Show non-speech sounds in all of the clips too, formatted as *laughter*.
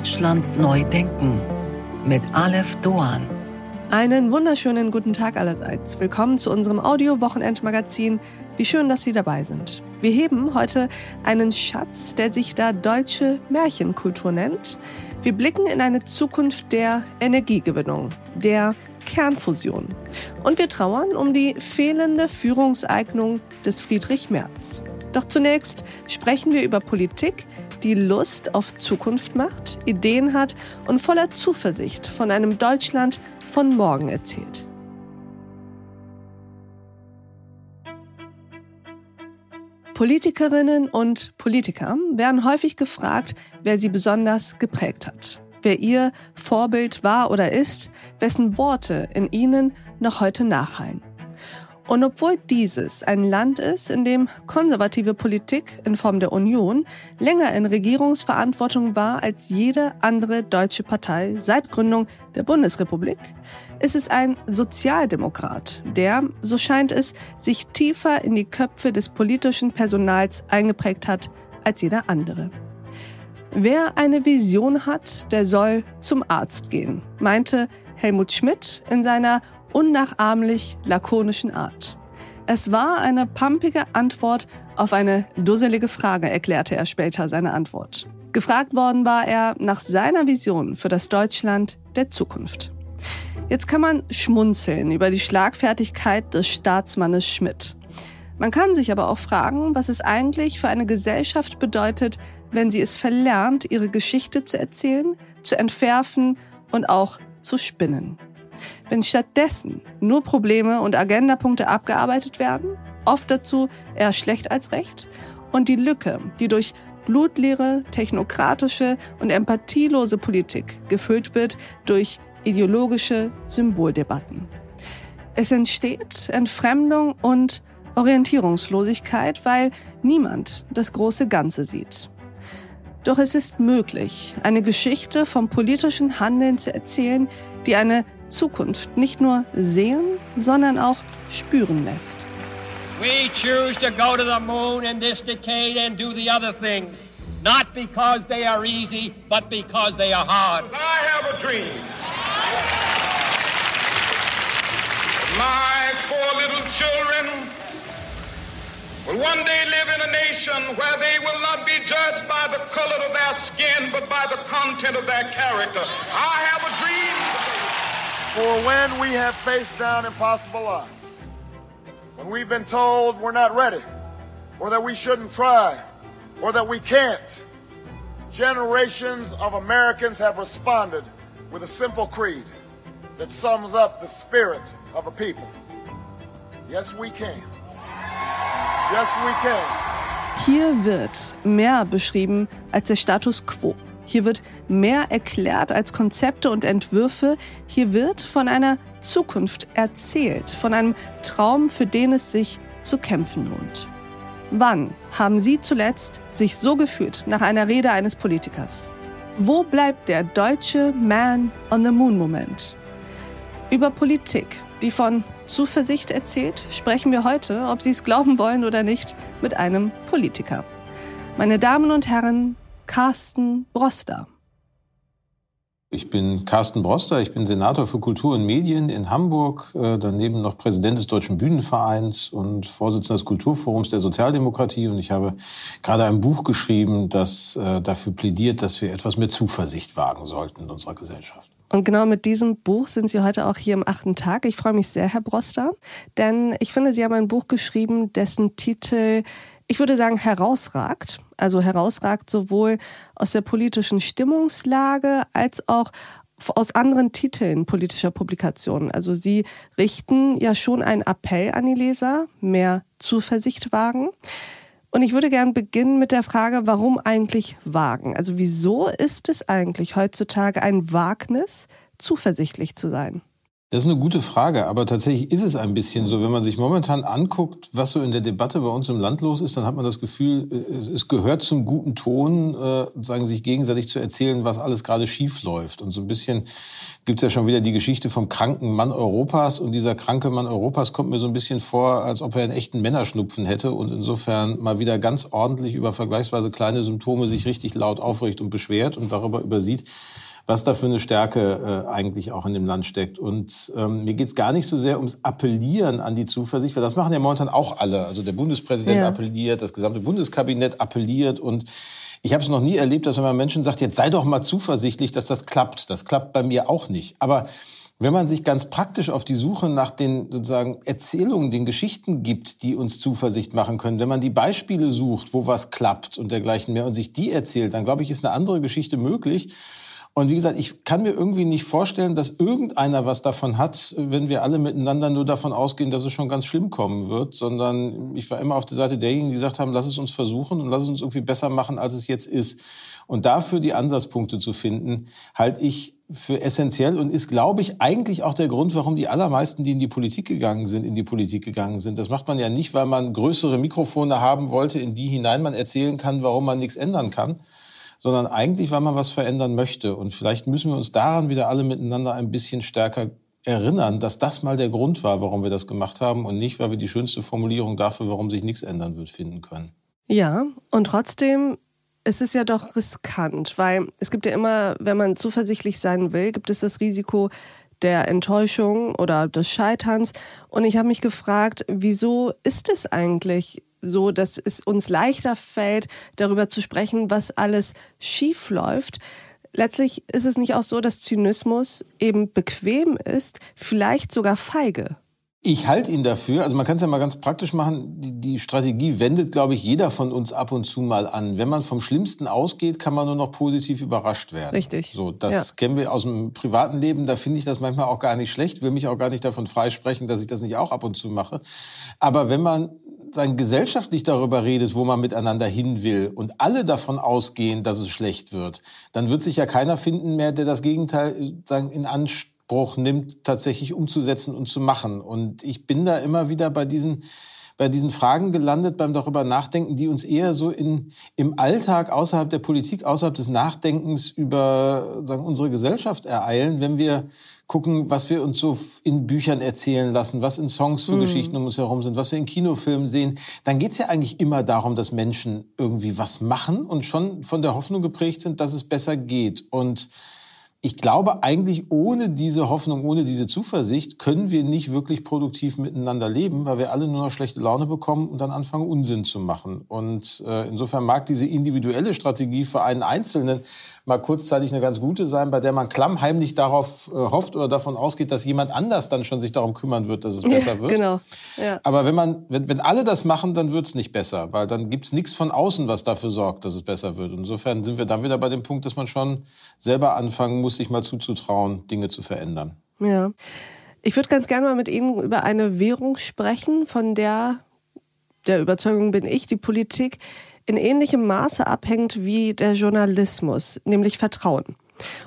Deutschland neu denken mit Aleph Doan. Einen wunderschönen guten Tag allerseits. Willkommen zu unserem Audio-Wochenendmagazin. Wie schön, dass Sie dabei sind. Wir heben heute einen Schatz, der sich da deutsche Märchenkultur nennt. Wir blicken in eine Zukunft der Energiegewinnung, der Kernfusion. Und wir trauern um die fehlende Führungseignung des Friedrich Merz. Doch zunächst sprechen wir über Politik, die Lust auf Zukunft macht, Ideen hat und voller Zuversicht von einem Deutschland von morgen erzählt. Politikerinnen und Politiker werden häufig gefragt, wer sie besonders geprägt hat, wer ihr Vorbild war oder ist, wessen Worte in ihnen noch heute nachhallen. Und obwohl dieses ein Land ist, in dem konservative Politik in Form der Union länger in Regierungsverantwortung war als jede andere deutsche Partei seit Gründung der Bundesrepublik, ist es ein Sozialdemokrat, der, so scheint es, sich tiefer in die Köpfe des politischen Personals eingeprägt hat als jeder andere. Wer eine Vision hat, der soll zum Arzt gehen, meinte Helmut Schmidt in seiner unnachahmlich lakonischen Art. Es war eine pumpige Antwort auf eine dusselige Frage, erklärte er später seine Antwort. Gefragt worden war er nach seiner Vision für das Deutschland der Zukunft. Jetzt kann man schmunzeln über die Schlagfertigkeit des Staatsmannes Schmidt. Man kann sich aber auch fragen, was es eigentlich für eine Gesellschaft bedeutet, wenn sie es verlernt, ihre Geschichte zu erzählen, zu entwerfen und auch zu spinnen. Wenn stattdessen nur Probleme und Agendapunkte abgearbeitet werden, oft dazu eher schlecht als recht, und die Lücke, die durch blutleere, technokratische und empathielose Politik gefüllt wird durch ideologische Symboldebatten. Es entsteht Entfremdung und Orientierungslosigkeit, weil niemand das große Ganze sieht. Doch es ist möglich, eine Geschichte vom politischen Handeln zu erzählen, die eine Zukunft nicht nur sehen, sondern auch spüren lässt. We choose to go to the moon in this decade and do the other things, not because they are easy, but because they are hard. I have a dream. My four little children will one day live in a nation where they will not be judged by the color of their skin, but by the content of their character. I have a dream. For when we have faced down impossible odds, when we've been told we're not ready, or that we shouldn't try, or that we can't, generations of Americans have responded with a simple creed that sums up the spirit of a people. Yes, we can. Yes, we can. Hier wird mehr beschrieben als der Status quo. Hier wird mehr erklärt als Konzepte und Entwürfe. Hier wird von einer Zukunft erzählt, von einem Traum, für den es sich zu kämpfen lohnt. Wann haben Sie zuletzt sich so gefühlt nach einer Rede eines Politikers? Wo bleibt der deutsche Man on the Moon Moment? Über Politik, die von Zuversicht erzählt, sprechen wir heute, ob Sie es glauben wollen oder nicht, mit einem Politiker. Meine Damen und Herren, Carsten Broster. Ich bin Carsten Broster, ich bin Senator für Kultur und Medien in Hamburg, äh, daneben noch Präsident des Deutschen Bühnenvereins und Vorsitzender des Kulturforums der Sozialdemokratie. Und ich habe gerade ein Buch geschrieben, das äh, dafür plädiert, dass wir etwas mehr Zuversicht wagen sollten in unserer Gesellschaft. Und genau mit diesem Buch sind Sie heute auch hier im achten Tag. Ich freue mich sehr, Herr Broster, denn ich finde, Sie haben ein Buch geschrieben, dessen Titel ich würde sagen, herausragt. Also herausragt sowohl aus der politischen Stimmungslage als auch aus anderen Titeln politischer Publikationen. Also sie richten ja schon einen Appell an die Leser, mehr Zuversicht wagen. Und ich würde gern beginnen mit der Frage, warum eigentlich wagen? Also wieso ist es eigentlich heutzutage ein Wagnis, zuversichtlich zu sein? Das ist eine gute Frage, aber tatsächlich ist es ein bisschen so. Wenn man sich momentan anguckt, was so in der Debatte bei uns im Land los ist, dann hat man das Gefühl, es gehört zum guten Ton, äh, sagen sich gegenseitig zu erzählen, was alles gerade schief läuft. Und so ein bisschen gibt es ja schon wieder die Geschichte vom kranken Mann Europas. Und dieser kranke Mann Europas kommt mir so ein bisschen vor, als ob er einen echten Männerschnupfen hätte und insofern mal wieder ganz ordentlich über vergleichsweise kleine Symptome sich richtig laut aufricht und beschwert und darüber übersieht, was da für eine Stärke äh, eigentlich auch in dem Land steckt. Und ähm, mir geht es gar nicht so sehr ums Appellieren an die Zuversicht, weil das machen ja momentan auch alle. Also der Bundespräsident ja. appelliert, das gesamte Bundeskabinett appelliert und ich habe es noch nie erlebt, dass wenn man Menschen sagt, jetzt sei doch mal zuversichtlich, dass das klappt. Das klappt bei mir auch nicht. Aber wenn man sich ganz praktisch auf die Suche nach den sozusagen Erzählungen, den Geschichten gibt, die uns Zuversicht machen können, wenn man die Beispiele sucht, wo was klappt und dergleichen mehr und sich die erzählt, dann glaube ich, ist eine andere Geschichte möglich. Und wie gesagt, ich kann mir irgendwie nicht vorstellen, dass irgendeiner was davon hat, wenn wir alle miteinander nur davon ausgehen, dass es schon ganz schlimm kommen wird, sondern ich war immer auf der Seite derjenigen, die gesagt haben, lass es uns versuchen und lass es uns irgendwie besser machen, als es jetzt ist. Und dafür die Ansatzpunkte zu finden, halte ich für essentiell und ist, glaube ich, eigentlich auch der Grund, warum die allermeisten, die in die Politik gegangen sind, in die Politik gegangen sind. Das macht man ja nicht, weil man größere Mikrofone haben wollte, in die hinein man erzählen kann, warum man nichts ändern kann, sondern eigentlich, weil man was verändern möchte. Und vielleicht müssen wir uns daran wieder alle miteinander ein bisschen stärker erinnern, dass das mal der Grund war, warum wir das gemacht haben und nicht, weil wir die schönste Formulierung dafür, warum sich nichts ändern wird, finden können. Ja, und trotzdem ist es ja doch riskant, weil es gibt ja immer, wenn man zuversichtlich sein will, gibt es das Risiko der Enttäuschung oder des Scheiterns. Und ich habe mich gefragt, wieso ist es eigentlich so, dass es uns leichter fällt, darüber zu sprechen, was alles schief läuft. Letztlich ist es nicht auch so, dass Zynismus eben bequem ist, vielleicht sogar feige. Ich halte ihn dafür, also man kann es ja mal ganz praktisch machen, die, die, Strategie wendet, glaube ich, jeder von uns ab und zu mal an. Wenn man vom Schlimmsten ausgeht, kann man nur noch positiv überrascht werden. Richtig. So, das ja. kennen wir aus dem privaten Leben, da finde ich das manchmal auch gar nicht schlecht, will mich auch gar nicht davon freisprechen, dass ich das nicht auch ab und zu mache. Aber wenn man sagen, gesellschaftlich darüber redet, wo man miteinander hin will und alle davon ausgehen, dass es schlecht wird, dann wird sich ja keiner finden mehr, der das Gegenteil sagen, in Anspruch nimmt, tatsächlich umzusetzen und zu machen. Und ich bin da immer wieder bei diesen bei diesen Fragen gelandet beim darüber nachdenken, die uns eher so in, im Alltag außerhalb der Politik, außerhalb des Nachdenkens über sagen, unsere Gesellschaft ereilen, wenn wir gucken, was wir uns so in Büchern erzählen lassen, was in Songs für mhm. Geschichten um uns herum sind, was wir in Kinofilmen sehen, dann geht's ja eigentlich immer darum, dass Menschen irgendwie was machen und schon von der Hoffnung geprägt sind, dass es besser geht. Und ich glaube eigentlich ohne diese Hoffnung, ohne diese Zuversicht können wir nicht wirklich produktiv miteinander leben, weil wir alle nur noch schlechte Laune bekommen und dann anfangen Unsinn zu machen. Und äh, insofern mag diese individuelle Strategie für einen Einzelnen mal kurzzeitig eine ganz gute sein, bei der man klammheimlich darauf äh, hofft oder davon ausgeht, dass jemand anders dann schon sich darum kümmern wird, dass es besser ja, wird. Genau. Ja. Aber wenn man, wenn, wenn alle das machen, dann wird es nicht besser, weil dann gibt's nichts von außen, was dafür sorgt, dass es besser wird. Insofern sind wir dann wieder bei dem Punkt, dass man schon selber anfangen muss, sich mal zuzutrauen, Dinge zu verändern. Ja. Ich würde ganz gerne mal mit Ihnen über eine Währung sprechen, von der der Überzeugung bin ich, die Politik in ähnlichem Maße abhängt wie der Journalismus, nämlich Vertrauen.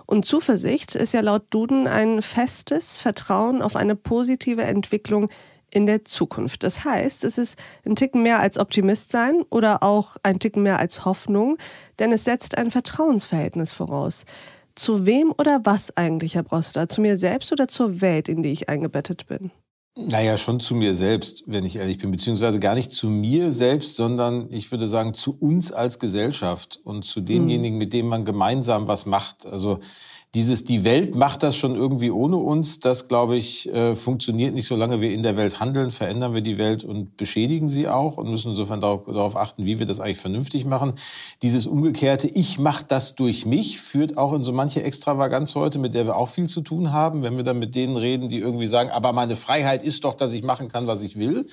Und Zuversicht ist ja laut Duden ein festes Vertrauen auf eine positive Entwicklung in der Zukunft. Das heißt, es ist ein Ticken mehr als Optimist sein oder auch ein Ticken mehr als Hoffnung, denn es setzt ein Vertrauensverhältnis voraus. Zu wem oder was eigentlich, Herr Broster? Zu mir selbst oder zur Welt, in die ich eingebettet bin? Naja, schon zu mir selbst, wenn ich ehrlich bin, beziehungsweise gar nicht zu mir selbst, sondern ich würde sagen zu uns als Gesellschaft und zu denjenigen, mit denen man gemeinsam was macht. Also dieses, die Welt macht das schon irgendwie ohne uns, das glaube ich, äh, funktioniert nicht, solange wir in der Welt handeln, verändern wir die Welt und beschädigen sie auch und müssen insofern darauf, darauf achten, wie wir das eigentlich vernünftig machen. Dieses umgekehrte, ich mache das durch mich, führt auch in so manche Extravaganz heute, mit der wir auch viel zu tun haben, wenn wir dann mit denen reden, die irgendwie sagen, aber meine Freiheit ist doch, dass ich machen kann, was ich will.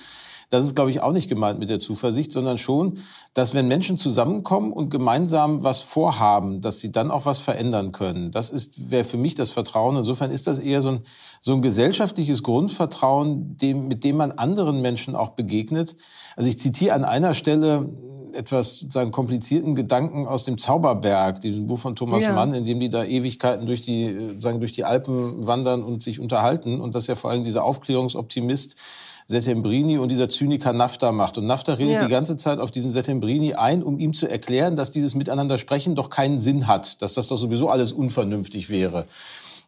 Das ist, glaube ich, auch nicht gemeint mit der Zuversicht, sondern schon, dass wenn Menschen zusammenkommen und gemeinsam was vorhaben, dass sie dann auch was verändern können. Das ist, wäre für mich das Vertrauen. Insofern ist das eher so ein, so ein gesellschaftliches Grundvertrauen, dem, mit dem man anderen Menschen auch begegnet. Also ich zitiere an einer Stelle etwas sozusagen komplizierten Gedanken aus dem Zauberberg, diesem Buch von Thomas ja. Mann, in dem die da Ewigkeiten durch die, sagen, durch die Alpen wandern und sich unterhalten. Und das ja vor allem dieser Aufklärungsoptimist Settembrini und dieser Zyniker Nafta macht. Und Nafta redet ja. die ganze Zeit auf diesen Settembrini ein, um ihm zu erklären, dass dieses Miteinander sprechen doch keinen Sinn hat, dass das doch sowieso alles unvernünftig wäre.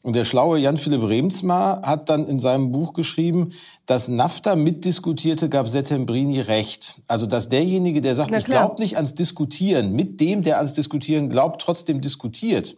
Und der schlaue Jan-Philipp Remsmar hat dann in seinem Buch geschrieben, dass NAFTA mitdiskutierte, gab Settembrini recht. Also dass derjenige, der sagt, ich glaube nicht ans Diskutieren, mit dem, der ans Diskutieren glaubt, trotzdem diskutiert,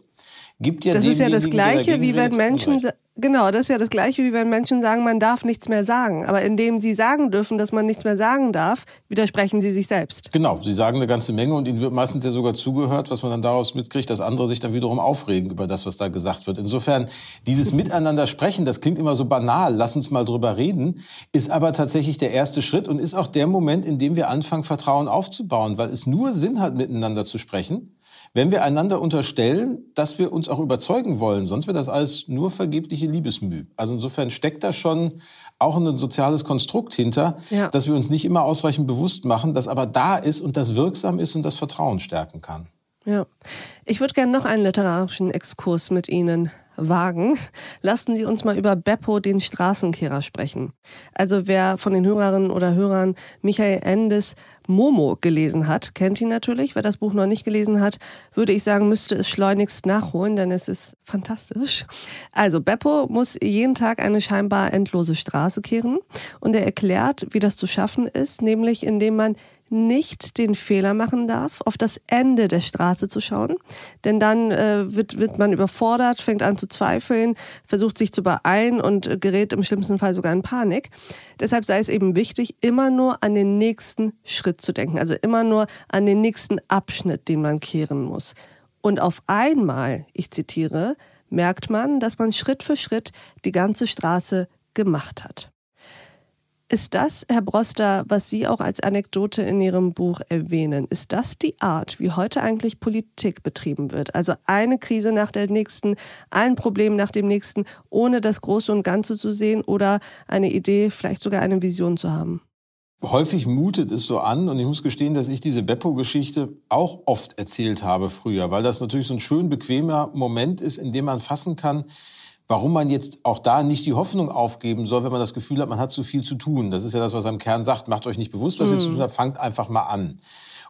gibt ja Das ist ja das Gleiche, wie wenn Menschen, Genau, das ist ja das Gleiche, wie wenn Menschen sagen, man darf nichts mehr sagen. Aber indem sie sagen dürfen, dass man nichts mehr sagen darf, widersprechen sie sich selbst. Genau, sie sagen eine ganze Menge und ihnen wird meistens ja sogar zugehört, was man dann daraus mitkriegt, dass andere sich dann wiederum aufregen über das, was da gesagt wird. Insofern, dieses *laughs* Miteinander sprechen, das klingt immer so banal, lass uns mal drüber reden, ist aber tatsächlich der erste Schritt und ist auch der Moment, in dem wir anfangen, Vertrauen aufzubauen, weil es nur Sinn hat, miteinander zu sprechen wenn wir einander unterstellen, dass wir uns auch überzeugen wollen, sonst wird das alles nur vergebliche Liebesmüh. Also insofern steckt da schon auch ein soziales Konstrukt hinter, ja. dass wir uns nicht immer ausreichend bewusst machen, das aber da ist und das wirksam ist und das Vertrauen stärken kann. Ja, ich würde gerne noch einen literarischen Exkurs mit Ihnen wagen, lassen Sie uns mal über Beppo, den Straßenkehrer, sprechen. Also wer von den Hörerinnen oder Hörern Michael Endes Momo gelesen hat, kennt ihn natürlich. Wer das Buch noch nicht gelesen hat, würde ich sagen, müsste es schleunigst nachholen, denn es ist fantastisch. Also Beppo muss jeden Tag eine scheinbar endlose Straße kehren und er erklärt, wie das zu schaffen ist, nämlich indem man nicht den Fehler machen darf, auf das Ende der Straße zu schauen. Denn dann äh, wird, wird man überfordert, fängt an zu zweifeln, versucht sich zu beeilen und gerät im schlimmsten Fall sogar in Panik. Deshalb sei es eben wichtig, immer nur an den nächsten Schritt zu denken, also immer nur an den nächsten Abschnitt, den man kehren muss. Und auf einmal, ich zitiere, merkt man, dass man Schritt für Schritt die ganze Straße gemacht hat. Ist das, Herr Broster, was Sie auch als Anekdote in Ihrem Buch erwähnen, ist das die Art, wie heute eigentlich Politik betrieben wird? Also eine Krise nach der nächsten, ein Problem nach dem nächsten, ohne das Große und Ganze zu sehen oder eine Idee, vielleicht sogar eine Vision zu haben? Häufig mutet es so an und ich muss gestehen, dass ich diese Beppo-Geschichte auch oft erzählt habe früher, weil das natürlich so ein schön bequemer Moment ist, in dem man fassen kann, Warum man jetzt auch da nicht die Hoffnung aufgeben soll, wenn man das Gefühl hat, man hat zu viel zu tun. Das ist ja das, was er im Kern sagt. Macht euch nicht bewusst, was mhm. ihr zu tun habt, fangt einfach mal an.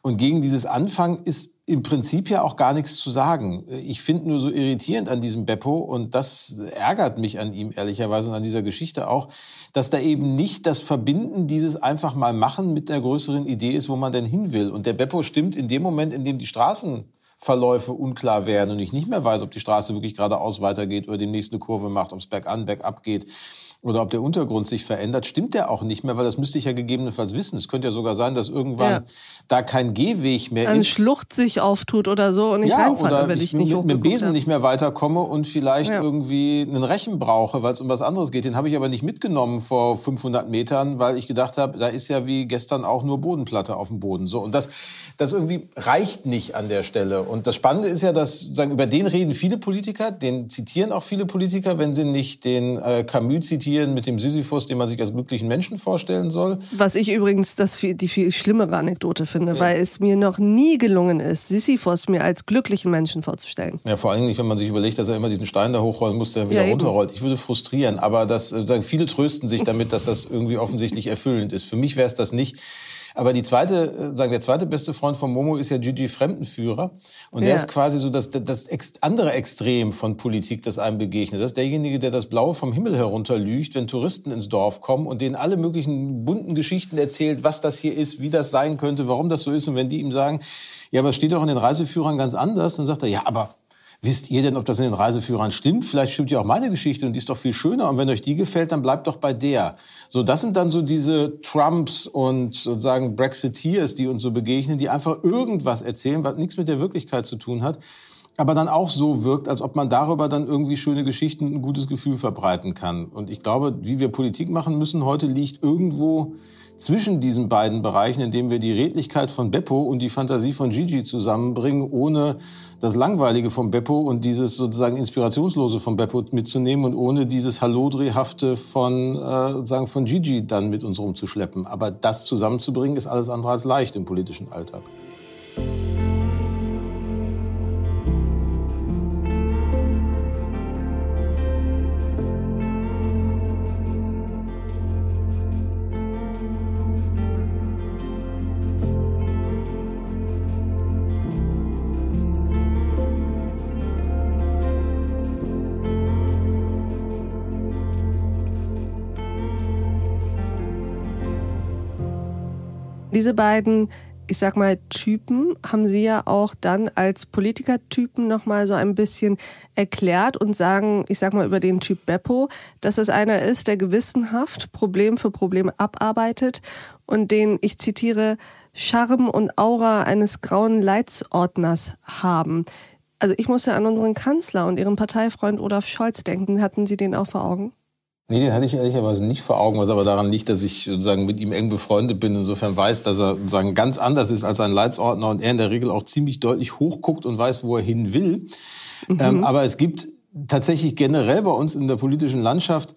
Und gegen dieses Anfangen ist im Prinzip ja auch gar nichts zu sagen. Ich finde nur so irritierend an diesem Beppo und das ärgert mich an ihm ehrlicherweise und an dieser Geschichte auch, dass da eben nicht das Verbinden dieses einfach mal machen mit der größeren Idee ist, wo man denn hin will. Und der Beppo stimmt in dem Moment, in dem die Straßen Verläufe unklar werden und ich nicht mehr weiß, ob die Straße wirklich geradeaus weitergeht oder demnächst eine Kurve macht, ob es bergan, bergab geht oder ob der Untergrund sich verändert, stimmt der auch nicht mehr, weil das müsste ich ja gegebenenfalls wissen. Es könnte ja sogar sein, dass irgendwann ja. da kein Gehweg mehr Eine ist. Eine Schlucht sich auftut oder so und ich ja, reinfalle, wenn ich, ich nicht mit, mit Besen nicht mehr weiterkomme und vielleicht ja. irgendwie einen Rechen brauche, weil es um was anderes geht. Den habe ich aber nicht mitgenommen vor 500 Metern, weil ich gedacht habe, da ist ja wie gestern auch nur Bodenplatte auf dem Boden. So und das, das irgendwie reicht nicht an der Stelle. Und das Spannende ist ja, dass sagen über den reden viele Politiker, den zitieren auch viele Politiker, wenn sie nicht den äh, Camus zitieren Tieren mit dem Sisyphus, den man sich als glücklichen Menschen vorstellen soll. Was ich übrigens das viel, die viel schlimmere Anekdote finde, ja. weil es mir noch nie gelungen ist, Sisyphus mir als glücklichen Menschen vorzustellen. Ja, vor allem nicht, wenn man sich überlegt, dass er immer diesen Stein da hochrollen muss, der wieder ja, runterrollt. Ich würde frustrieren, aber das, sagen, viele trösten sich damit, dass das irgendwie offensichtlich erfüllend ist. Für mich wäre es das nicht. Aber die zweite, äh, sagen der zweite beste Freund von Momo ist ja Gigi Fremdenführer. Und ja. der ist quasi so das, das andere Extrem von Politik, das einem begegnet. Das ist derjenige, der das Blaue vom Himmel herunterlügt, wenn Touristen ins Dorf kommen und denen alle möglichen bunten Geschichten erzählt, was das hier ist, wie das sein könnte, warum das so ist. Und wenn die ihm sagen, ja, aber es steht doch in den Reiseführern ganz anders, dann sagt er, ja, aber Wisst ihr denn, ob das in den Reiseführern stimmt? Vielleicht stimmt ja auch meine Geschichte und die ist doch viel schöner. Und wenn euch die gefällt, dann bleibt doch bei der. So, das sind dann so diese Trumps und sozusagen Brexiteers, die uns so begegnen, die einfach irgendwas erzählen, was nichts mit der Wirklichkeit zu tun hat aber dann auch so wirkt, als ob man darüber dann irgendwie schöne Geschichten, ein gutes Gefühl verbreiten kann. Und ich glaube, wie wir Politik machen müssen heute liegt irgendwo zwischen diesen beiden Bereichen, indem wir die Redlichkeit von Beppo und die Fantasie von Gigi zusammenbringen, ohne das Langweilige von Beppo und dieses sozusagen Inspirationslose von Beppo mitzunehmen und ohne dieses Hallodrehhafte von, äh, sozusagen von Gigi dann mit uns rumzuschleppen. Aber das zusammenzubringen ist alles andere als leicht im politischen Alltag. Diese beiden ich sag mal, Typen haben Sie ja auch dann als Politikertypen nochmal so ein bisschen erklärt und sagen, ich sag mal über den Typ Beppo, dass es einer ist, der gewissenhaft Problem für Problem abarbeitet und den, ich zitiere, Charme und Aura eines grauen Leitsordners haben. Also ich musste an unseren Kanzler und Ihren Parteifreund Olaf Scholz denken. Hatten Sie den auch vor Augen? Nee, den hatte ich ehrlicherweise nicht vor Augen, was aber daran liegt, dass ich sozusagen mit ihm eng befreundet bin, insofern weiß, dass er sozusagen ganz anders ist als ein Leitsordner und er in der Regel auch ziemlich deutlich hochguckt und weiß, wo er hin will. Mhm. Ähm, aber es gibt tatsächlich generell bei uns in der politischen Landschaft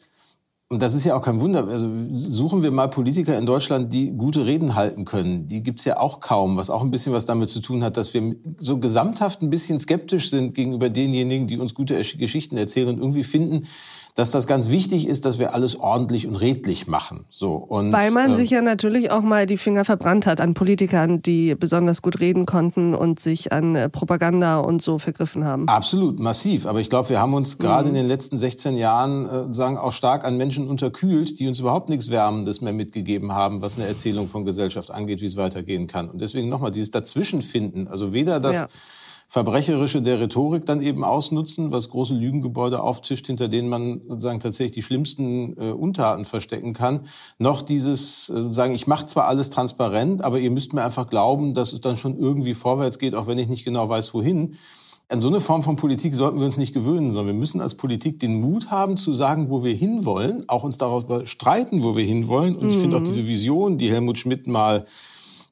und das ist ja auch kein Wunder. Also suchen wir mal Politiker in Deutschland, die gute Reden halten können. Die gibt's ja auch kaum, was auch ein bisschen was damit zu tun hat, dass wir so gesamthaft ein bisschen skeptisch sind gegenüber denjenigen, die uns gute Geschichten erzählen und irgendwie finden, dass das ganz wichtig ist, dass wir alles ordentlich und redlich machen. So und weil man äh, sich ja natürlich auch mal die Finger verbrannt hat an Politikern, die besonders gut reden konnten und sich an äh, Propaganda und so vergriffen haben. Absolut massiv. Aber ich glaube, wir haben uns gerade mhm. in den letzten 16 Jahren äh, sagen auch stark an Menschen unterkühlt, die uns überhaupt nichts Wärmendes mehr mitgegeben haben, was eine Erzählung von Gesellschaft angeht, wie es weitergehen kann. Und deswegen nochmal dieses Dazwischenfinden. Also weder das ja Verbrecherische der Rhetorik dann eben ausnutzen, was große Lügengebäude auftischt, hinter denen man sozusagen tatsächlich die schlimmsten äh, Untaten verstecken kann, noch dieses äh, sagen, ich mache zwar alles transparent, aber ihr müsst mir einfach glauben, dass es dann schon irgendwie vorwärts geht, auch wenn ich nicht genau weiß, wohin. An so eine Form von Politik sollten wir uns nicht gewöhnen, sondern wir müssen als Politik den Mut haben zu sagen, wo wir hinwollen, auch uns darüber streiten, wo wir hinwollen. Und mhm. ich finde auch diese Vision, die Helmut Schmidt mal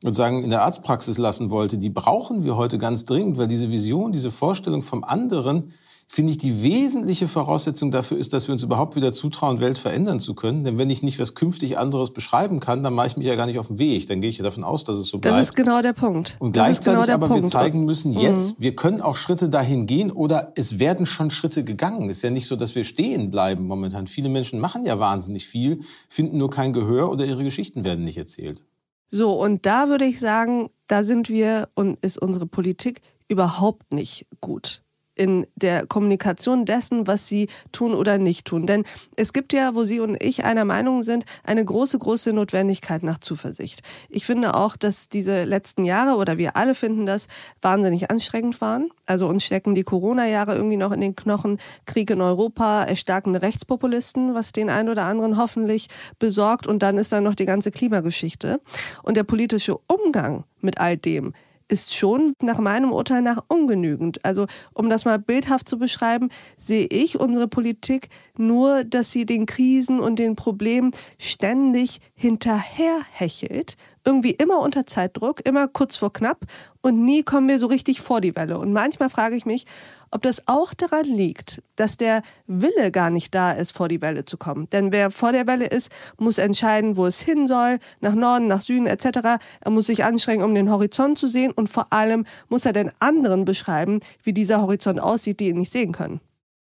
sozusagen in der Arztpraxis lassen wollte, die brauchen wir heute ganz dringend, weil diese Vision, diese Vorstellung vom anderen, finde ich, die wesentliche Voraussetzung dafür ist, dass wir uns überhaupt wieder zutrauen, Welt verändern zu können. Denn wenn ich nicht was künftig anderes beschreiben kann, dann mache ich mich ja gar nicht auf den Weg. Dann gehe ich ja davon aus, dass es so bleibt. Das ist genau der Punkt. Und gleichzeitig genau aber Punkt. wir zeigen müssen jetzt, mhm. wir können auch Schritte dahin gehen oder es werden schon Schritte gegangen. Ist ja nicht so, dass wir stehen bleiben momentan. Viele Menschen machen ja wahnsinnig viel, finden nur kein Gehör oder ihre Geschichten werden nicht erzählt. So, und da würde ich sagen, da sind wir und ist unsere Politik überhaupt nicht gut in der Kommunikation dessen, was sie tun oder nicht tun. Denn es gibt ja, wo Sie und ich einer Meinung sind, eine große, große Notwendigkeit nach Zuversicht. Ich finde auch, dass diese letzten Jahre oder wir alle finden das wahnsinnig anstrengend waren. Also uns stecken die Corona-Jahre irgendwie noch in den Knochen. Krieg in Europa, erstarkende Rechtspopulisten, was den einen oder anderen hoffentlich besorgt. Und dann ist da noch die ganze Klimageschichte. Und der politische Umgang mit all dem ist schon nach meinem Urteil nach ungenügend. Also um das mal bildhaft zu beschreiben, sehe ich unsere Politik nur, dass sie den Krisen und den Problemen ständig hinterherhechelt, irgendwie immer unter Zeitdruck, immer kurz vor knapp und nie kommen wir so richtig vor die Welle. Und manchmal frage ich mich, ob das auch daran liegt, dass der Wille gar nicht da ist, vor die Welle zu kommen. Denn wer vor der Welle ist, muss entscheiden, wo es hin soll, nach Norden, nach Süden etc. Er muss sich anstrengen, um den Horizont zu sehen und vor allem muss er den anderen beschreiben, wie dieser Horizont aussieht, die ihn nicht sehen können.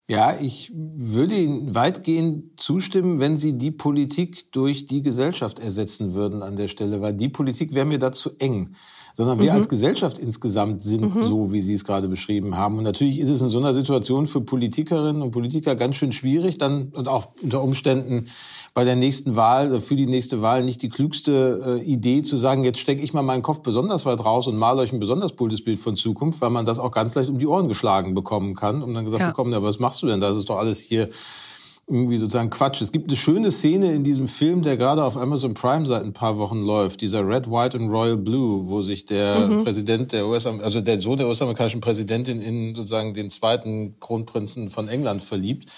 Ja, ich würde Ihnen weitgehend zustimmen, wenn Sie die Politik durch die Gesellschaft ersetzen würden an der Stelle, weil die Politik wäre mir dazu eng sondern wir mhm. als Gesellschaft insgesamt sind mhm. so, wie Sie es gerade beschrieben haben. Und natürlich ist es in so einer Situation für Politikerinnen und Politiker ganz schön schwierig, dann und auch unter Umständen bei der nächsten Wahl, äh, für die nächste Wahl nicht die klügste äh, Idee zu sagen, jetzt stecke ich mal meinen Kopf besonders weit raus und male euch ein besonders buntes Bild von Zukunft, weil man das auch ganz leicht um die Ohren geschlagen bekommen kann und dann gesagt ja. bekommen, ja, was machst du denn? Das ist doch alles hier irgendwie sozusagen Quatsch. Es gibt eine schöne Szene in diesem Film, der gerade auf Amazon Prime seit ein paar Wochen läuft, dieser Red, White and Royal Blue, wo sich der mhm. Präsident der US, also der Sohn der US-amerikanischen Präsidentin in sozusagen den zweiten Kronprinzen von England verliebt.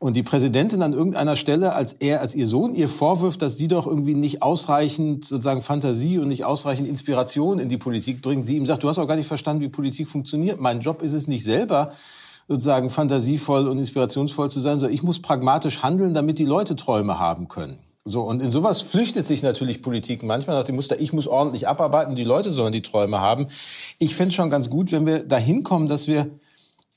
Und die Präsidentin an irgendeiner Stelle, als er, als ihr Sohn ihr vorwirft, dass sie doch irgendwie nicht ausreichend sozusagen Fantasie und nicht ausreichend Inspiration in die Politik bringt, sie ihm sagt, du hast auch gar nicht verstanden, wie Politik funktioniert. Mein Job ist es nicht selber, sozusagen fantasievoll und inspirationsvoll zu sein, sondern ich muss pragmatisch handeln, damit die Leute Träume haben können. So, und in sowas flüchtet sich natürlich Politik manchmal nach dem Muster, ich muss ordentlich abarbeiten, die Leute sollen die Träume haben. Ich fände schon ganz gut, wenn wir dahin kommen, dass wir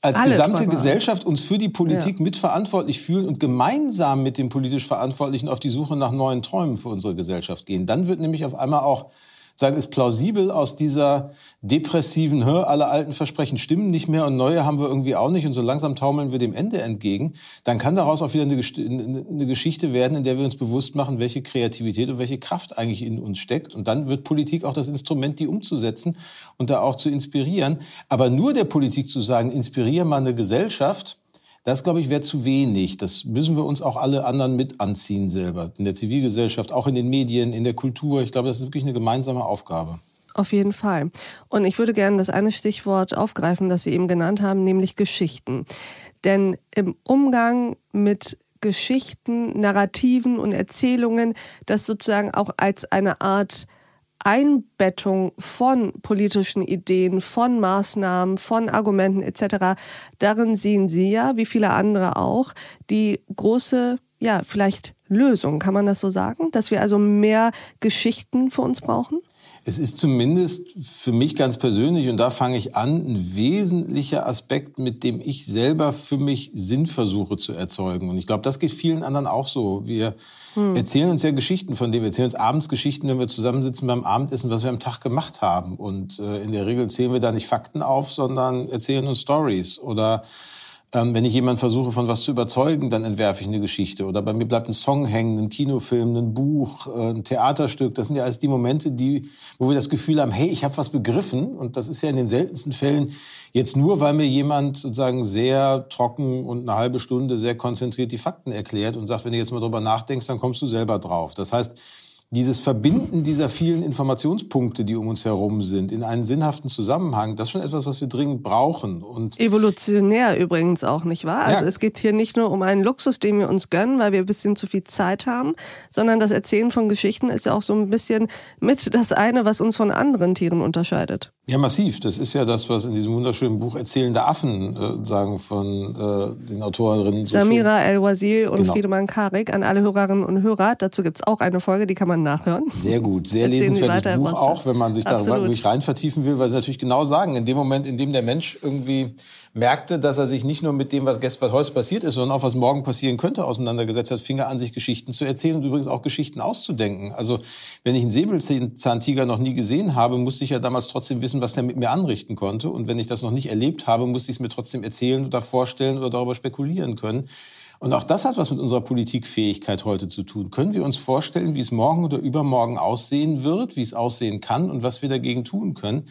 als Alle gesamte Träume. Gesellschaft uns für die Politik ja. mitverantwortlich fühlen und gemeinsam mit den politisch Verantwortlichen auf die Suche nach neuen Träumen für unsere Gesellschaft gehen. Dann wird nämlich auf einmal auch sagen, ist plausibel aus dieser depressiven, Hör, alle alten Versprechen stimmen nicht mehr und neue haben wir irgendwie auch nicht und so langsam taumeln wir dem Ende entgegen, dann kann daraus auch wieder eine, eine Geschichte werden, in der wir uns bewusst machen, welche Kreativität und welche Kraft eigentlich in uns steckt. Und dann wird Politik auch das Instrument, die umzusetzen und da auch zu inspirieren. Aber nur der Politik zu sagen, inspiriere mal eine Gesellschaft, das, glaube ich, wäre zu wenig. Das müssen wir uns auch alle anderen mit anziehen selber. In der Zivilgesellschaft, auch in den Medien, in der Kultur. Ich glaube, das ist wirklich eine gemeinsame Aufgabe. Auf jeden Fall. Und ich würde gerne das eine Stichwort aufgreifen, das Sie eben genannt haben, nämlich Geschichten. Denn im Umgang mit Geschichten, Narrativen und Erzählungen, das sozusagen auch als eine Art Einbettung von politischen Ideen, von Maßnahmen, von Argumenten etc. Darin sehen Sie ja, wie viele andere auch, die große, ja, vielleicht Lösung, kann man das so sagen, dass wir also mehr Geschichten für uns brauchen? Es ist zumindest für mich ganz persönlich, und da fange ich an, ein wesentlicher Aspekt, mit dem ich selber für mich Sinn versuche zu erzeugen. Und ich glaube, das geht vielen anderen auch so. Wir hm. erzählen uns ja Geschichten von dem. Wir erzählen uns abends Geschichten, wenn wir zusammensitzen beim Abendessen, was wir am Tag gemacht haben. Und äh, in der Regel zählen wir da nicht Fakten auf, sondern erzählen uns Stories oder ähm, wenn ich jemanden versuche, von was zu überzeugen, dann entwerfe ich eine Geschichte. Oder bei mir bleibt ein Song hängen, ein Kinofilm, ein Buch, äh, ein Theaterstück. Das sind ja alles die Momente, die, wo wir das Gefühl haben, hey, ich habe was begriffen. Und das ist ja in den seltensten Fällen jetzt nur, weil mir jemand sozusagen sehr trocken und eine halbe Stunde sehr konzentriert die Fakten erklärt und sagt, wenn du jetzt mal drüber nachdenkst, dann kommst du selber drauf. Das heißt, dieses Verbinden dieser vielen Informationspunkte, die um uns herum sind, in einen sinnhaften Zusammenhang, das ist schon etwas, was wir dringend brauchen. Und Evolutionär übrigens auch, nicht wahr? Also ja. es geht hier nicht nur um einen Luxus, den wir uns gönnen, weil wir ein bisschen zu viel Zeit haben, sondern das Erzählen von Geschichten ist ja auch so ein bisschen mit das eine, was uns von anderen Tieren unterscheidet. Ja, massiv. Das ist ja das, was in diesem wunderschönen Buch Erzählende Affen äh, sagen von äh, den Autorinnen. So Samira El-Wazir und genau. Friedemann Karik an alle Hörerinnen und Hörer. Dazu gibt's auch eine Folge, die kann man nachhören. Sehr gut, sehr lesenswertes Buch auch, wenn man sich da wirklich rein vertiefen will, weil sie natürlich genau sagen, in dem Moment, in dem der Mensch irgendwie merkte, dass er sich nicht nur mit dem, was gestern, was heute passiert ist, sondern auch was morgen passieren könnte, auseinandergesetzt hat, fing er an, sich Geschichten zu erzählen und übrigens auch Geschichten auszudenken. Also wenn ich einen Säbelzahntiger noch nie gesehen habe, musste ich ja damals trotzdem wissen, was der mit mir anrichten konnte. Und wenn ich das noch nicht erlebt habe, musste ich es mir trotzdem erzählen oder vorstellen oder darüber spekulieren können. Und auch das hat was mit unserer Politikfähigkeit heute zu tun. Können wir uns vorstellen, wie es morgen oder übermorgen aussehen wird, wie es aussehen kann und was wir dagegen tun können?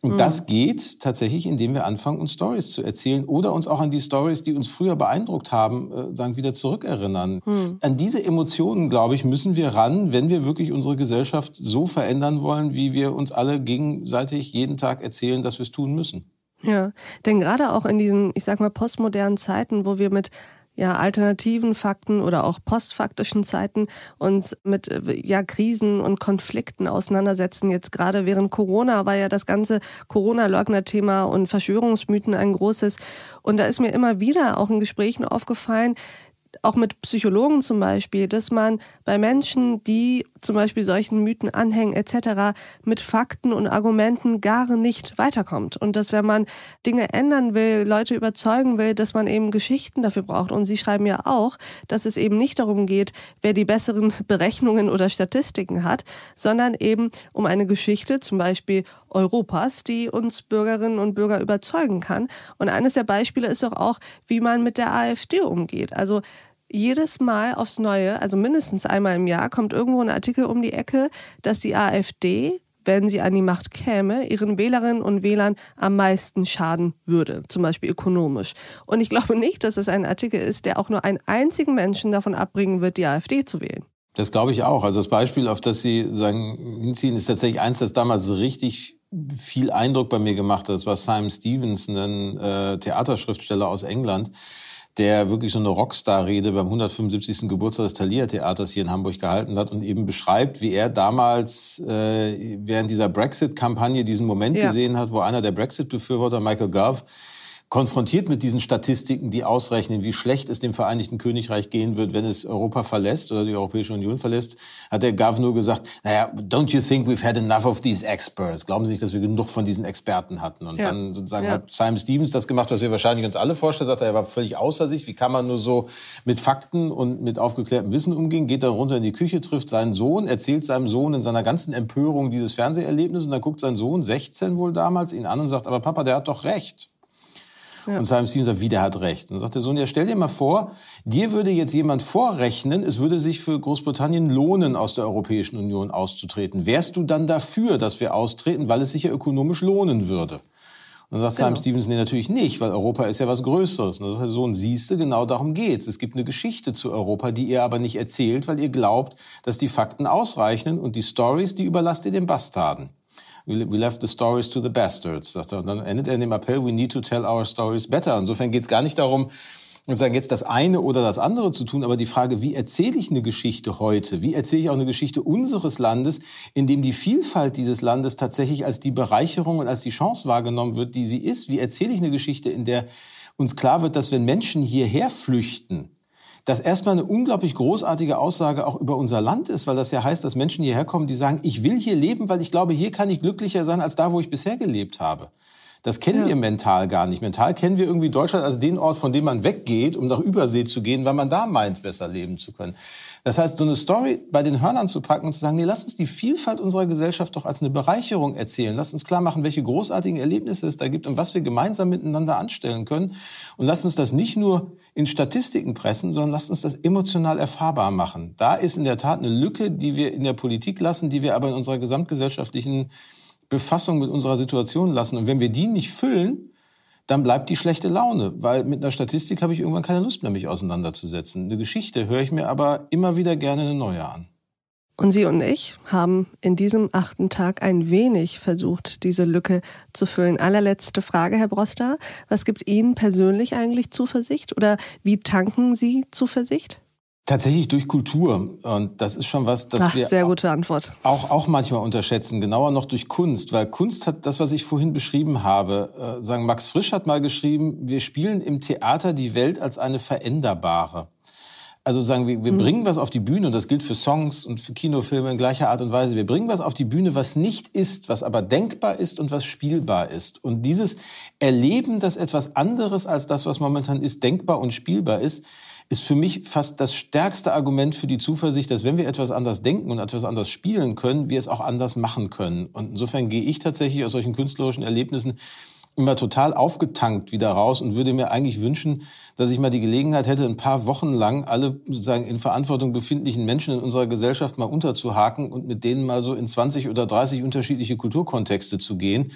Und mhm. das geht tatsächlich, indem wir anfangen, uns Stories zu erzählen oder uns auch an die Stories, die uns früher beeindruckt haben, äh, sagen, wieder zurückerinnern. Mhm. An diese Emotionen, glaube ich, müssen wir ran, wenn wir wirklich unsere Gesellschaft so verändern wollen, wie wir uns alle gegenseitig jeden Tag erzählen, dass wir es tun müssen. Ja, denn gerade auch in diesen, ich sag mal, postmodernen Zeiten, wo wir mit ja, alternativen Fakten oder auch postfaktischen Zeiten uns mit ja, Krisen und Konflikten auseinandersetzen. Jetzt gerade während Corona war ja das ganze Corona-Leugner-Thema und Verschwörungsmythen ein großes. Und da ist mir immer wieder auch in Gesprächen aufgefallen, auch mit Psychologen zum Beispiel, dass man bei Menschen, die zum Beispiel solchen Mythen anhängen etc., mit Fakten und Argumenten gar nicht weiterkommt. Und dass wenn man Dinge ändern will, Leute überzeugen will, dass man eben Geschichten dafür braucht. Und Sie schreiben ja auch, dass es eben nicht darum geht, wer die besseren *laughs* Berechnungen oder Statistiken hat, sondern eben um eine Geschichte, zum Beispiel Europas, die uns Bürgerinnen und Bürger überzeugen kann. Und eines der Beispiele ist doch auch, wie man mit der AfD umgeht. Also jedes Mal aufs Neue, also mindestens einmal im Jahr, kommt irgendwo ein Artikel um die Ecke, dass die AfD, wenn sie an die Macht käme, ihren Wählerinnen und Wählern am meisten schaden würde, zum Beispiel ökonomisch. Und ich glaube nicht, dass es ein Artikel ist, der auch nur einen einzigen Menschen davon abbringen wird, die AfD zu wählen. Das glaube ich auch. Also das Beispiel, auf das Sie sagen, hinziehen, ist tatsächlich eins, das damals richtig viel Eindruck bei mir gemacht hat. Das war Simon Stevens, ein äh, Theaterschriftsteller aus England, der wirklich so eine Rockstar-Rede beim 175. Geburtstag des Thalia Theaters hier in Hamburg gehalten hat und eben beschreibt, wie er damals äh, während dieser Brexit-Kampagne diesen Moment ja. gesehen hat, wo einer der Brexit-Befürworter, Michael Gove, konfrontiert mit diesen Statistiken, die ausrechnen, wie schlecht es dem Vereinigten Königreich gehen wird, wenn es Europa verlässt oder die Europäische Union verlässt, hat der Governor gesagt, naja, don't you think we've had enough of these experts? Glauben Sie nicht, dass wir genug von diesen Experten hatten? Und ja. dann sozusagen ja. hat Simon Stevens das gemacht, was wir wahrscheinlich uns alle vorstellen, sagt er, er war völlig außer sich, wie kann man nur so mit Fakten und mit aufgeklärtem Wissen umgehen, geht dann runter in die Küche, trifft seinen Sohn, erzählt seinem Sohn in seiner ganzen Empörung dieses Fernseherlebnis und dann guckt sein Sohn, 16 wohl damals, ihn an und sagt, aber Papa, der hat doch recht. Ja. Und Simon Stevens sagt, wie, der hat recht. Und dann sagt der Sohn, ja, stell dir mal vor, dir würde jetzt jemand vorrechnen, es würde sich für Großbritannien lohnen, aus der Europäischen Union auszutreten. Wärst du dann dafür, dass wir austreten, weil es sich ja ökonomisch lohnen würde? Und dann sagt genau. Simon Stevens, nee, natürlich nicht, weil Europa ist ja was Größeres. Und dann sagt der Sohn, siehste, genau darum geht's. Es gibt eine Geschichte zu Europa, die ihr aber nicht erzählt, weil ihr glaubt, dass die Fakten ausreichen und die Stories, die überlasst ihr den Bastarden we left the stories to the bastards. Sagt er. Und dann endet er in dem Appell, we need to tell our stories better. Insofern geht es gar nicht darum, und sagen jetzt das eine oder das andere zu tun, aber die Frage, wie erzähle ich eine Geschichte heute? Wie erzähle ich auch eine Geschichte unseres Landes, in dem die Vielfalt dieses Landes tatsächlich als die Bereicherung und als die Chance wahrgenommen wird, die sie ist? Wie erzähle ich eine Geschichte, in der uns klar wird, dass wenn Menschen hierher flüchten, das erstmal eine unglaublich großartige Aussage auch über unser Land ist, weil das ja heißt, dass Menschen hierher kommen, die sagen, ich will hier leben, weil ich glaube, hier kann ich glücklicher sein als da, wo ich bisher gelebt habe. Das kennen ja. wir mental gar nicht. Mental kennen wir irgendwie Deutschland als den Ort, von dem man weggeht, um nach Übersee zu gehen, weil man da meint, besser leben zu können. Das heißt, so eine Story bei den Hörnern zu packen und zu sagen, nee, lass uns die Vielfalt unserer Gesellschaft doch als eine Bereicherung erzählen. Lass uns klar machen, welche großartigen Erlebnisse es da gibt und was wir gemeinsam miteinander anstellen können. Und lass uns das nicht nur in Statistiken pressen, sondern lasst uns das emotional erfahrbar machen. Da ist in der Tat eine Lücke, die wir in der Politik lassen, die wir aber in unserer gesamtgesellschaftlichen Befassung mit unserer Situation lassen. Und wenn wir die nicht füllen, dann bleibt die schlechte Laune, weil mit einer Statistik habe ich irgendwann keine Lust mehr, mich auseinanderzusetzen. Eine Geschichte höre ich mir aber immer wieder gerne eine neue an. Und sie und ich haben in diesem achten Tag ein wenig versucht, diese Lücke zu füllen. Allerletzte Frage, Herr Broster. Was gibt Ihnen persönlich eigentlich Zuversicht oder wie tanken Sie Zuversicht? Tatsächlich durch Kultur. Und das ist schon was, das wir sehr gute Antwort. Auch, auch manchmal unterschätzen. Genauer noch durch Kunst. Weil Kunst hat das, was ich vorhin beschrieben habe. Äh, sagen Max Frisch hat mal geschrieben, wir spielen im Theater die Welt als eine veränderbare. Also sagen wir, wir mhm. bringen was auf die Bühne, und das gilt für Songs und für Kinofilme in gleicher Art und Weise. Wir bringen was auf die Bühne, was nicht ist, was aber denkbar ist und was spielbar ist. Und dieses Erleben, dass etwas anderes als das, was momentan ist, denkbar und spielbar ist, ist für mich fast das stärkste Argument für die Zuversicht, dass wenn wir etwas anders denken und etwas anders spielen können, wir es auch anders machen können. Und insofern gehe ich tatsächlich aus solchen künstlerischen Erlebnissen immer total aufgetankt wieder raus und würde mir eigentlich wünschen, dass ich mal die Gelegenheit hätte, ein paar Wochen lang alle sozusagen in Verantwortung befindlichen Menschen in unserer Gesellschaft mal unterzuhaken und mit denen mal so in 20 oder 30 unterschiedliche Kulturkontexte zu gehen.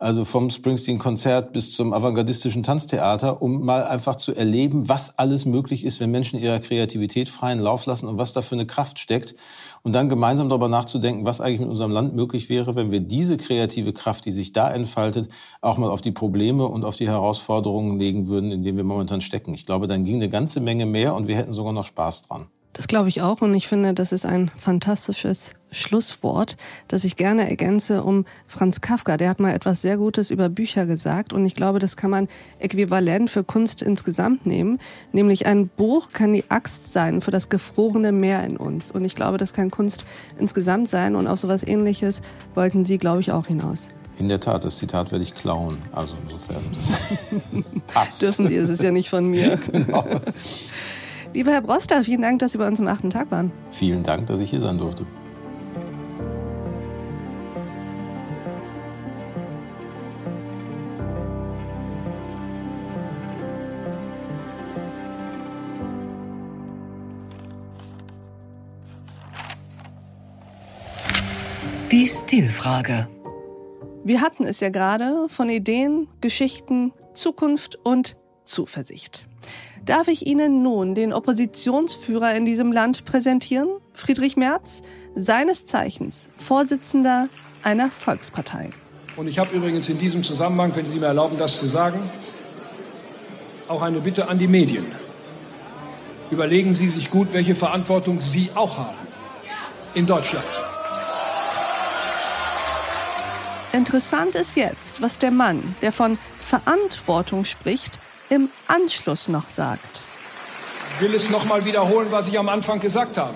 Also vom Springsteen-Konzert bis zum avantgardistischen Tanztheater, um mal einfach zu erleben, was alles möglich ist, wenn Menschen ihrer Kreativität freien Lauf lassen und was da für eine Kraft steckt und dann gemeinsam darüber nachzudenken, was eigentlich mit unserem Land möglich wäre, wenn wir diese kreative Kraft, die sich da entfaltet, auch mal auf die Probleme und auf die Herausforderungen legen würden, in denen wir momentan stecken. Ich glaube, dann ging eine ganze Menge mehr und wir hätten sogar noch Spaß dran. Das glaube ich auch und ich finde, das ist ein fantastisches Schlusswort, das ich gerne ergänze um Franz Kafka. Der hat mal etwas sehr Gutes über Bücher gesagt und ich glaube, das kann man äquivalent für Kunst insgesamt nehmen. Nämlich ein Buch kann die Axt sein für das gefrorene Meer in uns. Und ich glaube, das kann Kunst insgesamt sein und auf sowas ähnliches wollten Sie, glaube ich, auch hinaus. In der Tat, das Zitat werde ich klauen. Also insofern, das *laughs* passt. Dürfen Sie, es ist ja nicht von mir. *laughs* genau. Lieber Herr Broster, vielen Dank, dass Sie bei uns am achten Tag waren. Vielen Dank, dass ich hier sein durfte. Die Stilfrage. Wir hatten es ja gerade von Ideen, Geschichten, Zukunft und Zuversicht darf ich Ihnen nun den Oppositionsführer in diesem Land präsentieren, Friedrich Merz, seines Zeichens Vorsitzender einer Volkspartei. Und ich habe übrigens in diesem Zusammenhang, wenn Sie mir erlauben, das zu sagen, auch eine Bitte an die Medien. Überlegen Sie sich gut, welche Verantwortung Sie auch haben in Deutschland. Interessant ist jetzt, was der Mann, der von Verantwortung spricht, im Anschluss noch sagt. Ich will es nochmal wiederholen, was ich am Anfang gesagt habe.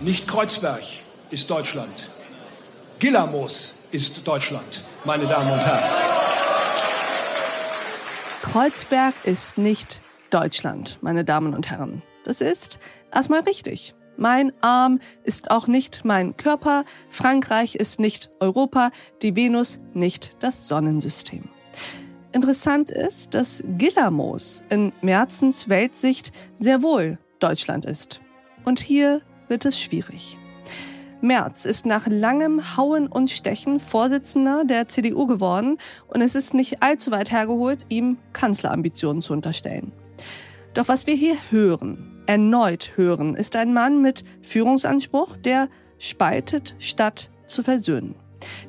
Nicht Kreuzberg ist Deutschland. Gillamos ist Deutschland, meine Damen und Herren. Kreuzberg ist nicht Deutschland, meine Damen und Herren. Das ist erstmal richtig. Mein Arm ist auch nicht mein Körper, Frankreich ist nicht Europa, die Venus nicht das Sonnensystem. Interessant ist, dass Gillamos in Merzens Weltsicht sehr wohl Deutschland ist. Und hier wird es schwierig. Merz ist nach langem Hauen und Stechen Vorsitzender der CDU geworden und es ist nicht allzu weit hergeholt, ihm Kanzlerambitionen zu unterstellen. Doch was wir hier hören, erneut hören, ist ein Mann mit Führungsanspruch, der spaltet, statt zu versöhnen.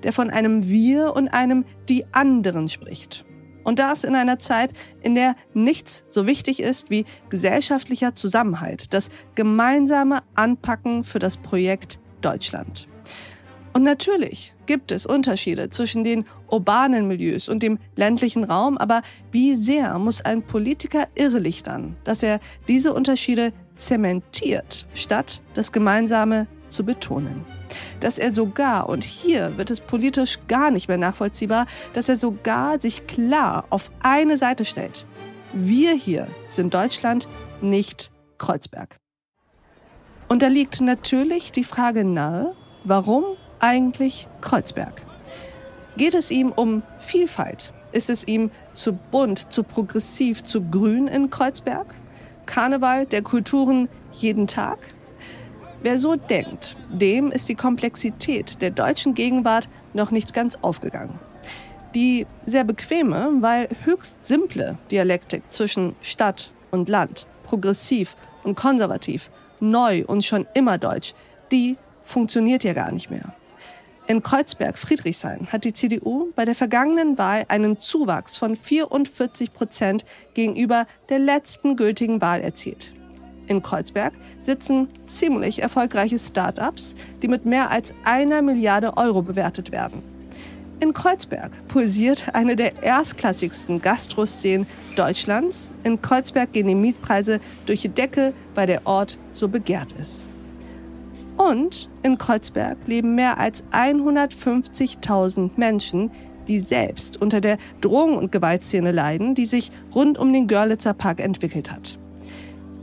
Der von einem Wir und einem Die anderen spricht. Und das in einer Zeit, in der nichts so wichtig ist wie gesellschaftlicher Zusammenhalt, das gemeinsame Anpacken für das Projekt Deutschland. Und natürlich gibt es Unterschiede zwischen den urbanen Milieus und dem ländlichen Raum, aber wie sehr muss ein Politiker irrlichtern, dass er diese Unterschiede zementiert, statt das Gemeinsame zu betonen. Dass er sogar, und hier wird es politisch gar nicht mehr nachvollziehbar, dass er sogar sich klar auf eine Seite stellt. Wir hier sind Deutschland, nicht Kreuzberg. Und da liegt natürlich die Frage nahe, warum eigentlich Kreuzberg? Geht es ihm um Vielfalt? Ist es ihm zu bunt, zu progressiv, zu grün in Kreuzberg? Karneval der Kulturen jeden Tag? Wer so denkt, dem ist die Komplexität der deutschen Gegenwart noch nicht ganz aufgegangen. Die sehr bequeme, weil höchst simple Dialektik zwischen Stadt und Land, progressiv und konservativ, neu und schon immer deutsch, die funktioniert ja gar nicht mehr. In Kreuzberg-Friedrichshain hat die CDU bei der vergangenen Wahl einen Zuwachs von 44 Prozent gegenüber der letzten gültigen Wahl erzielt. In Kreuzberg sitzen ziemlich erfolgreiche Start-ups, die mit mehr als einer Milliarde Euro bewertet werden. In Kreuzberg pulsiert eine der erstklassigsten Gastroszenen Deutschlands. In Kreuzberg gehen die Mietpreise durch die Decke, weil der Ort so begehrt ist. Und in Kreuzberg leben mehr als 150.000 Menschen, die selbst unter der Drogen- und Gewaltszene leiden, die sich rund um den Görlitzer Park entwickelt hat.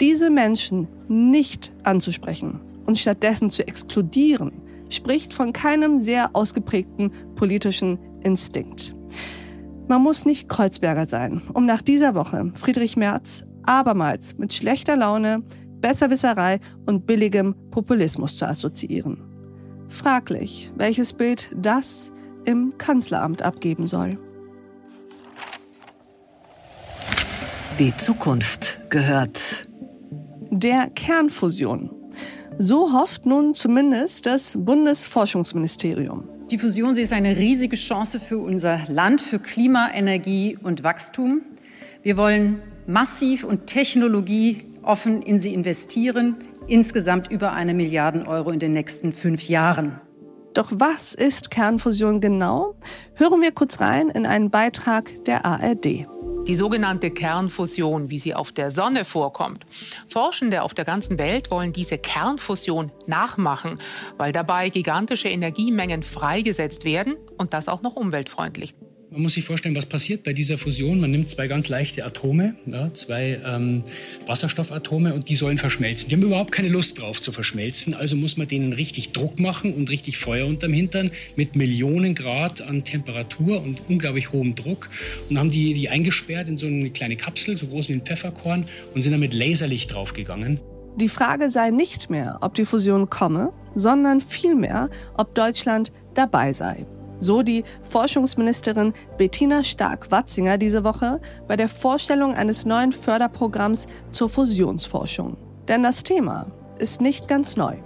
Diese Menschen nicht anzusprechen und stattdessen zu exkludieren, spricht von keinem sehr ausgeprägten politischen Instinkt. Man muss nicht Kreuzberger sein, um nach dieser Woche Friedrich Merz abermals mit schlechter Laune, Besserwisserei und billigem Populismus zu assoziieren. Fraglich, welches Bild das im Kanzleramt abgeben soll. Die Zukunft gehört der Kernfusion. So hofft nun zumindest das Bundesforschungsministerium. Die Fusion sie ist eine riesige Chance für unser Land, für Klima, Energie und Wachstum. Wir wollen massiv und Technologie offen in sie investieren. Insgesamt über eine Milliarde Euro in den nächsten fünf Jahren. Doch was ist Kernfusion genau? Hören wir kurz rein in einen Beitrag der ARD. Die sogenannte Kernfusion, wie sie auf der Sonne vorkommt. Forschende auf der ganzen Welt wollen diese Kernfusion nachmachen, weil dabei gigantische Energiemengen freigesetzt werden und das auch noch umweltfreundlich. Man muss sich vorstellen, was passiert bei dieser Fusion. Man nimmt zwei ganz leichte Atome, ja, zwei ähm, Wasserstoffatome und die sollen verschmelzen. Die haben überhaupt keine Lust drauf zu verschmelzen, also muss man denen richtig Druck machen und richtig Feuer unterm Hintern mit Millionen Grad an Temperatur und unglaublich hohem Druck. Und haben die, die eingesperrt in so eine kleine Kapsel, so groß wie ein Pfefferkorn und sind dann mit Laserlicht draufgegangen. Die Frage sei nicht mehr, ob die Fusion komme, sondern vielmehr, ob Deutschland dabei sei. So die Forschungsministerin Bettina Stark-Watzinger diese Woche bei der Vorstellung eines neuen Förderprogramms zur Fusionsforschung. Denn das Thema ist nicht ganz neu.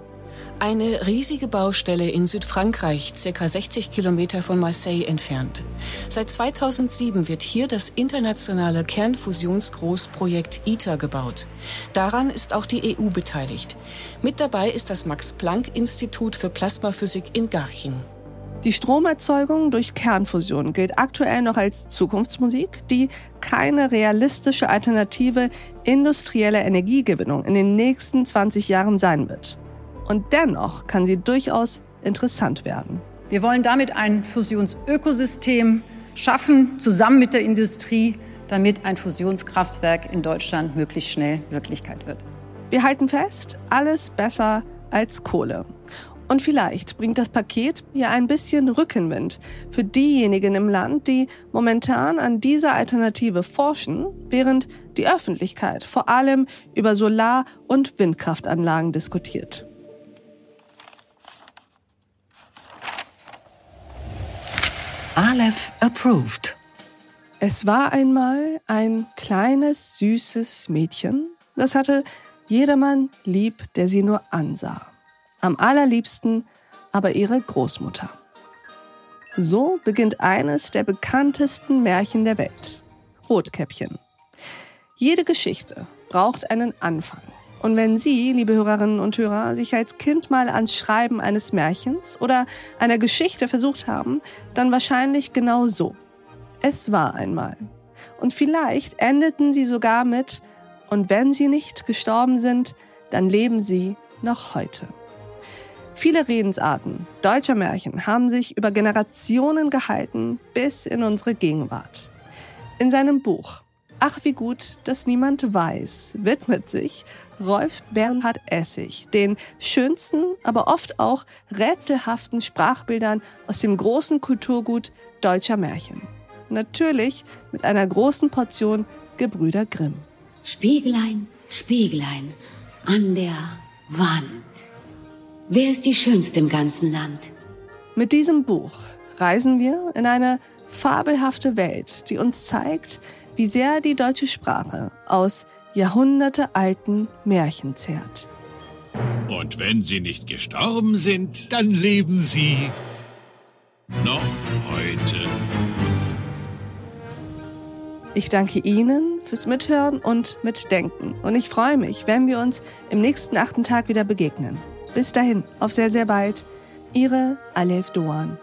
Eine riesige Baustelle in Südfrankreich, circa 60 Kilometer von Marseille entfernt. Seit 2007 wird hier das internationale Kernfusionsgroßprojekt ITER gebaut. Daran ist auch die EU beteiligt. Mit dabei ist das Max-Planck-Institut für Plasmaphysik in Garching. Die Stromerzeugung durch Kernfusion gilt aktuell noch als Zukunftsmusik, die keine realistische alternative industrielle Energiegewinnung in den nächsten 20 Jahren sein wird. Und dennoch kann sie durchaus interessant werden. Wir wollen damit ein Fusionsökosystem schaffen, zusammen mit der Industrie, damit ein Fusionskraftwerk in Deutschland möglichst schnell Wirklichkeit wird. Wir halten fest, alles besser als Kohle. Und vielleicht bringt das Paket hier ein bisschen Rückenwind für diejenigen im Land, die momentan an dieser Alternative forschen, während die Öffentlichkeit vor allem über Solar- und Windkraftanlagen diskutiert. Aleph approved. Es war einmal ein kleines, süßes Mädchen, das hatte jedermann lieb, der sie nur ansah am allerliebsten aber ihre Großmutter. So beginnt eines der bekanntesten Märchen der Welt. Rotkäppchen. Jede Geschichte braucht einen Anfang. Und wenn Sie, liebe Hörerinnen und Hörer, sich als Kind mal ans Schreiben eines Märchens oder einer Geschichte versucht haben, dann wahrscheinlich genau so. Es war einmal. Und vielleicht endeten Sie sogar mit, und wenn Sie nicht gestorben sind, dann leben Sie noch heute. Viele Redensarten deutscher Märchen haben sich über Generationen gehalten bis in unsere Gegenwart. In seinem Buch Ach wie gut, dass niemand weiß, widmet sich Rolf Bernhard Essig den schönsten, aber oft auch rätselhaften Sprachbildern aus dem großen Kulturgut deutscher Märchen. Natürlich mit einer großen Portion Gebrüder Grimm. Spieglein, Spieglein an der Wand. Wer ist die Schönste im ganzen Land? Mit diesem Buch reisen wir in eine fabelhafte Welt, die uns zeigt, wie sehr die deutsche Sprache aus jahrhundertealten Märchen zehrt. Und wenn sie nicht gestorben sind, dann leben sie noch heute. Ich danke Ihnen fürs Mithören und Mitdenken und ich freue mich, wenn wir uns im nächsten achten Tag wieder begegnen. Bis dahin, auf sehr, sehr bald. Ihre Alef Doan.